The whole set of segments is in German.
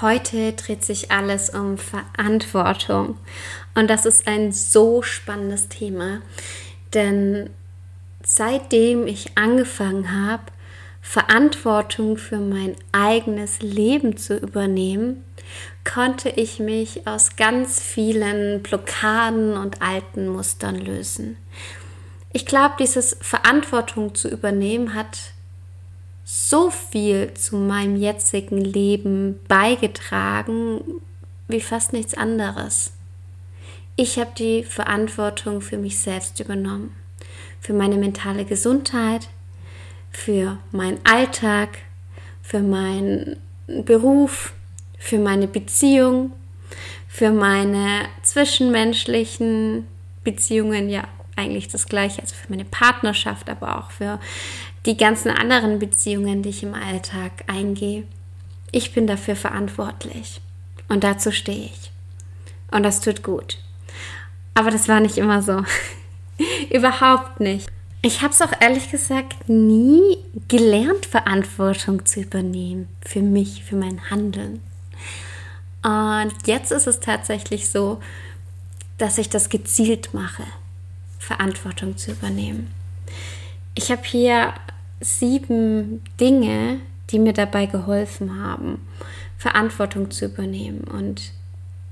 Heute dreht sich alles um Verantwortung. Und das ist ein so spannendes Thema. Denn seitdem ich angefangen habe, Verantwortung für mein eigenes Leben zu übernehmen, konnte ich mich aus ganz vielen Blockaden und alten Mustern lösen. Ich glaube, dieses Verantwortung zu übernehmen hat so viel zu meinem jetzigen Leben beigetragen wie fast nichts anderes. Ich habe die Verantwortung für mich selbst übernommen, für meine mentale Gesundheit, für meinen Alltag, für meinen Beruf, für meine Beziehung, für meine zwischenmenschlichen Beziehungen, ja, eigentlich das gleiche, also für meine Partnerschaft, aber auch für die ganzen anderen Beziehungen, die ich im Alltag eingehe. Ich bin dafür verantwortlich und dazu stehe ich. Und das tut gut. Aber das war nicht immer so. Überhaupt nicht. Ich habe es auch ehrlich gesagt nie gelernt, Verantwortung zu übernehmen für mich, für mein Handeln. Und jetzt ist es tatsächlich so, dass ich das gezielt mache, Verantwortung zu übernehmen. Ich habe hier sieben Dinge, die mir dabei geholfen haben, Verantwortung zu übernehmen. Und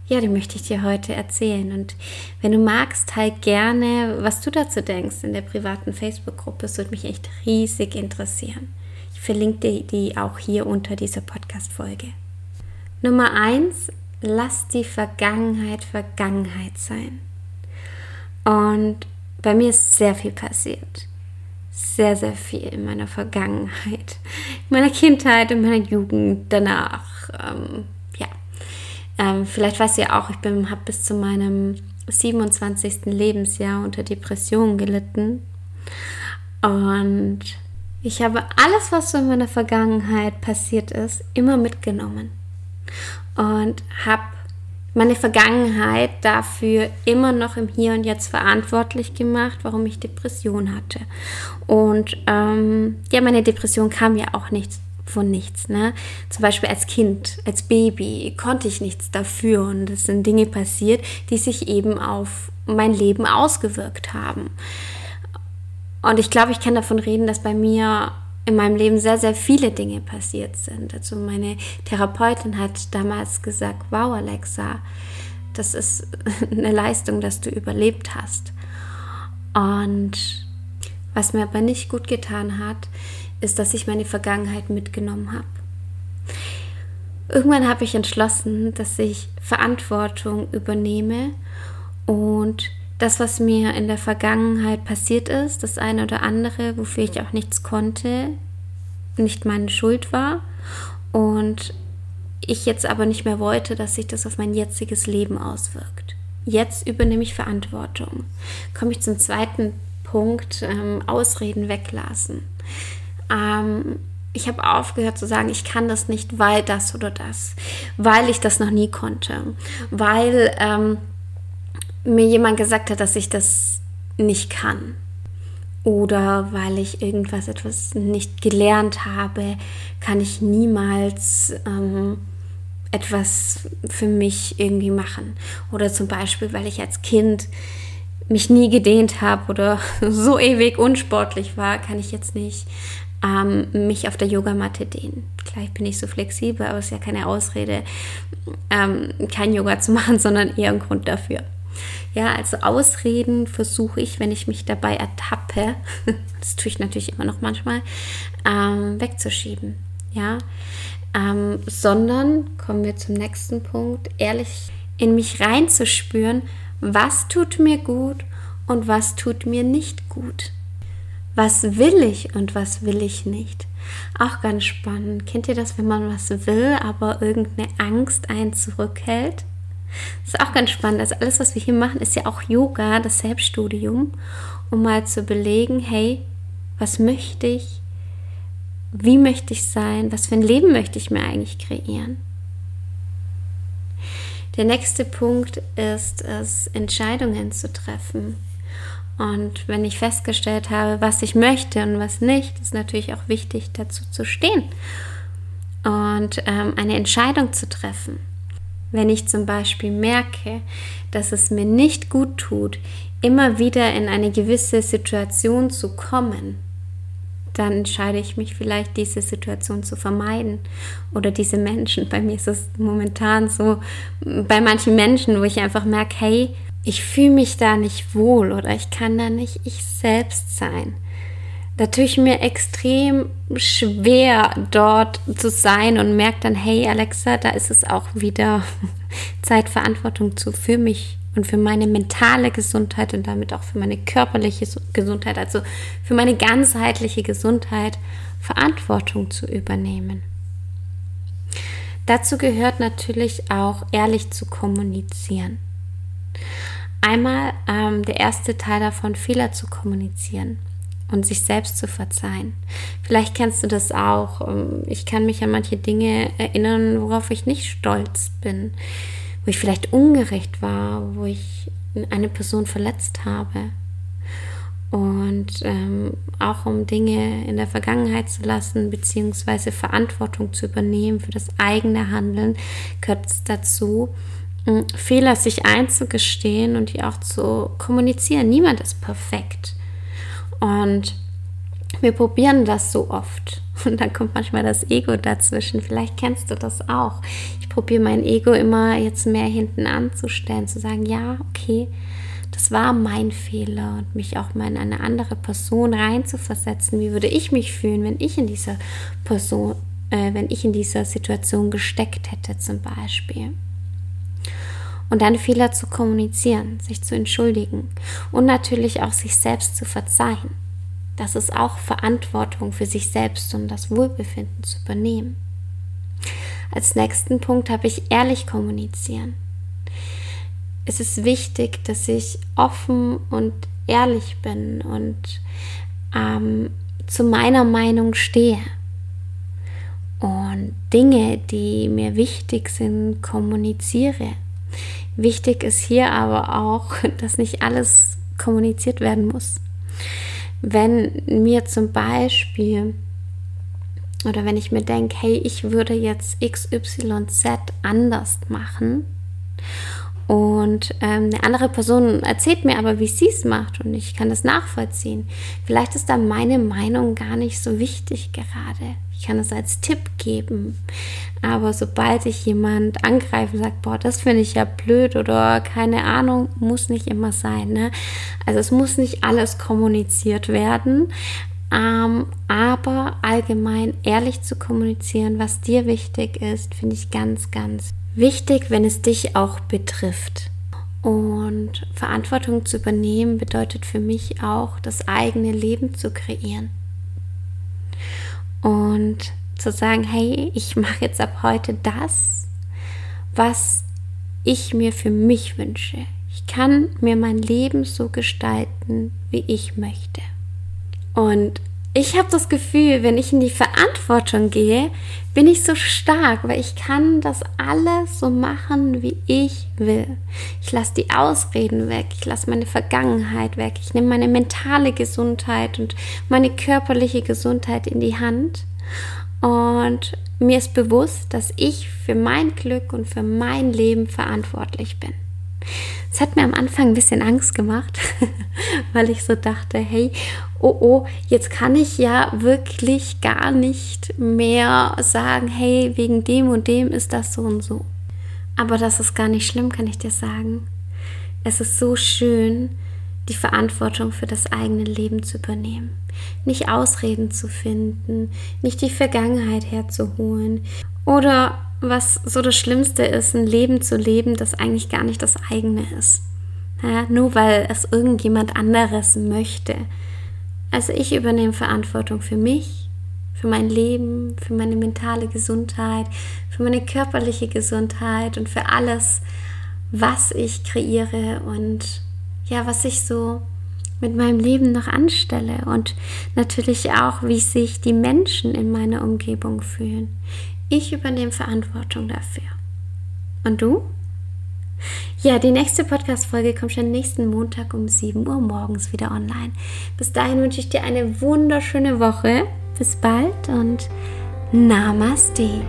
ja, die möchte ich dir heute erzählen. Und wenn du magst, teil gerne, was du dazu denkst in der privaten Facebook-Gruppe. Es würde mich echt riesig interessieren. Ich verlinke dir die auch hier unter dieser Podcast-Folge. Nummer eins, lass die Vergangenheit Vergangenheit sein. Und bei mir ist sehr viel passiert sehr, sehr viel in meiner Vergangenheit, in meiner Kindheit, in meiner Jugend, danach. Ähm, ja, ähm, vielleicht weißt du ja auch, ich habe bis zu meinem 27. Lebensjahr unter Depressionen gelitten. Und ich habe alles, was so in meiner Vergangenheit passiert ist, immer mitgenommen. Und habe meine Vergangenheit dafür immer noch im Hier und Jetzt verantwortlich gemacht, warum ich Depression hatte. Und ähm, ja, meine Depression kam ja auch nicht von nichts. Ne? Zum Beispiel als Kind, als Baby konnte ich nichts dafür und es sind Dinge passiert, die sich eben auf mein Leben ausgewirkt haben. Und ich glaube, ich kann davon reden, dass bei mir in meinem Leben sehr, sehr viele Dinge passiert sind. Also meine Therapeutin hat damals gesagt, wow Alexa, das ist eine Leistung, dass du überlebt hast. Und was mir aber nicht gut getan hat, ist, dass ich meine Vergangenheit mitgenommen habe. Irgendwann habe ich entschlossen, dass ich Verantwortung übernehme und das, was mir in der Vergangenheit passiert ist, das eine oder andere, wofür ich auch nichts konnte, nicht meine Schuld war und ich jetzt aber nicht mehr wollte, dass sich das auf mein jetziges Leben auswirkt. Jetzt übernehme ich Verantwortung. Komme ich zum zweiten Punkt, ähm, Ausreden weglassen. Ähm, ich habe aufgehört zu sagen, ich kann das nicht, weil das oder das, weil ich das noch nie konnte, weil ähm, mir jemand gesagt hat, dass ich das nicht kann. Oder weil ich irgendwas etwas nicht gelernt habe, kann ich niemals ähm, etwas für mich irgendwie machen. Oder zum Beispiel, weil ich als Kind mich nie gedehnt habe oder so ewig unsportlich war, kann ich jetzt nicht ähm, mich auf der Yogamatte dehnen. Klar, ich bin nicht so flexibel, aber es ist ja keine Ausrede, ähm, kein Yoga zu machen, sondern eher ein Grund dafür. Ja, also Ausreden versuche ich, wenn ich mich dabei ertappe, das tue ich natürlich immer noch manchmal, ähm, wegzuschieben. Ja, ähm, sondern kommen wir zum nächsten Punkt, ehrlich in mich reinzuspüren, was tut mir gut und was tut mir nicht gut. Was will ich und was will ich nicht? Auch ganz spannend. Kennt ihr das, wenn man was will, aber irgendeine Angst einen zurückhält? Das ist auch ganz spannend. Also alles, was wir hier machen, ist ja auch Yoga, das Selbststudium, um mal zu belegen, hey, was möchte ich? Wie möchte ich sein? Was für ein Leben möchte ich mir eigentlich kreieren? Der nächste Punkt ist es, Entscheidungen zu treffen. Und wenn ich festgestellt habe, was ich möchte und was nicht, ist natürlich auch wichtig, dazu zu stehen und ähm, eine Entscheidung zu treffen. Wenn ich zum Beispiel merke, dass es mir nicht gut tut, immer wieder in eine gewisse Situation zu kommen, dann entscheide ich mich vielleicht, diese Situation zu vermeiden oder diese Menschen. Bei mir ist es momentan so, bei manchen Menschen, wo ich einfach merke, hey, ich fühle mich da nicht wohl oder ich kann da nicht ich selbst sein. Da tue ich mir extrem schwer, dort zu sein und merke dann, hey Alexa, da ist es auch wieder Zeit, Verantwortung zu für mich und für meine mentale Gesundheit und damit auch für meine körperliche Gesundheit, also für meine ganzheitliche Gesundheit Verantwortung zu übernehmen. Dazu gehört natürlich auch ehrlich zu kommunizieren. Einmal ähm, der erste Teil davon, Fehler zu kommunizieren und sich selbst zu verzeihen. Vielleicht kennst du das auch. Ähm, ich kann mich an manche Dinge erinnern, worauf ich nicht stolz bin wo ich vielleicht ungerecht war, wo ich eine Person verletzt habe. Und ähm, auch um Dinge in der Vergangenheit zu lassen, beziehungsweise Verantwortung zu übernehmen für das eigene Handeln, gehört es dazu, Fehler sich einzugestehen und die auch zu kommunizieren. Niemand ist perfekt. Und wir probieren das so oft. Und dann kommt manchmal das Ego dazwischen. Vielleicht kennst du das auch probiere mein Ego immer jetzt mehr hinten anzustellen, zu sagen, ja, okay, das war mein Fehler und mich auch mal in eine andere Person reinzuversetzen. Wie würde ich mich fühlen, wenn ich in dieser Person, äh, wenn ich in dieser Situation gesteckt hätte zum Beispiel? Und dann Fehler zu kommunizieren, sich zu entschuldigen und natürlich auch sich selbst zu verzeihen. Das ist auch Verantwortung für sich selbst und das Wohlbefinden zu übernehmen. Als nächsten Punkt habe ich ehrlich kommunizieren. Es ist wichtig, dass ich offen und ehrlich bin und ähm, zu meiner Meinung stehe. Und Dinge, die mir wichtig sind, kommuniziere. Wichtig ist hier aber auch, dass nicht alles kommuniziert werden muss. Wenn mir zum Beispiel oder wenn ich mir denke, hey, ich würde jetzt XYZ anders machen und ähm, eine andere Person erzählt mir aber, wie sie es macht und ich kann das nachvollziehen. Vielleicht ist da meine Meinung gar nicht so wichtig gerade. Ich kann es als Tipp geben. Aber sobald ich jemand angreife und sage, boah, das finde ich ja blöd oder keine Ahnung, muss nicht immer sein. Ne? Also es muss nicht alles kommuniziert werden, ähm, aber allgemein ehrlich zu kommunizieren, was dir wichtig ist, finde ich ganz, ganz wichtig, wenn es dich auch betrifft. Und Verantwortung zu übernehmen bedeutet für mich auch, das eigene Leben zu kreieren. Und zu sagen, hey, ich mache jetzt ab heute das, was ich mir für mich wünsche. Ich kann mir mein Leben so gestalten, wie ich möchte. Und ich habe das Gefühl, wenn ich in die Verantwortung gehe, bin ich so stark, weil ich kann das alles so machen, wie ich will. Ich lasse die Ausreden weg, ich lasse meine Vergangenheit weg, ich nehme meine mentale Gesundheit und meine körperliche Gesundheit in die Hand. Und mir ist bewusst, dass ich für mein Glück und für mein Leben verantwortlich bin. Es hat mir am Anfang ein bisschen Angst gemacht, weil ich so dachte, hey, oh oh, jetzt kann ich ja wirklich gar nicht mehr sagen, hey, wegen dem und dem ist das so und so. Aber das ist gar nicht schlimm, kann ich dir sagen. Es ist so schön, die Verantwortung für das eigene Leben zu übernehmen. Nicht Ausreden zu finden, nicht die Vergangenheit herzuholen oder was so das Schlimmste ist, ein Leben zu leben, das eigentlich gar nicht das eigene ist. Ja, nur weil es irgendjemand anderes möchte. Also ich übernehme Verantwortung für mich, für mein Leben, für meine mentale Gesundheit, für meine körperliche Gesundheit und für alles, was ich kreiere und ja, was ich so mit meinem Leben noch anstelle und natürlich auch, wie sich die Menschen in meiner Umgebung fühlen. Ich übernehme Verantwortung dafür. Und du? Ja, die nächste Podcast-Folge kommt schon nächsten Montag um 7 Uhr morgens wieder online. Bis dahin wünsche ich dir eine wunderschöne Woche. Bis bald und Namaste.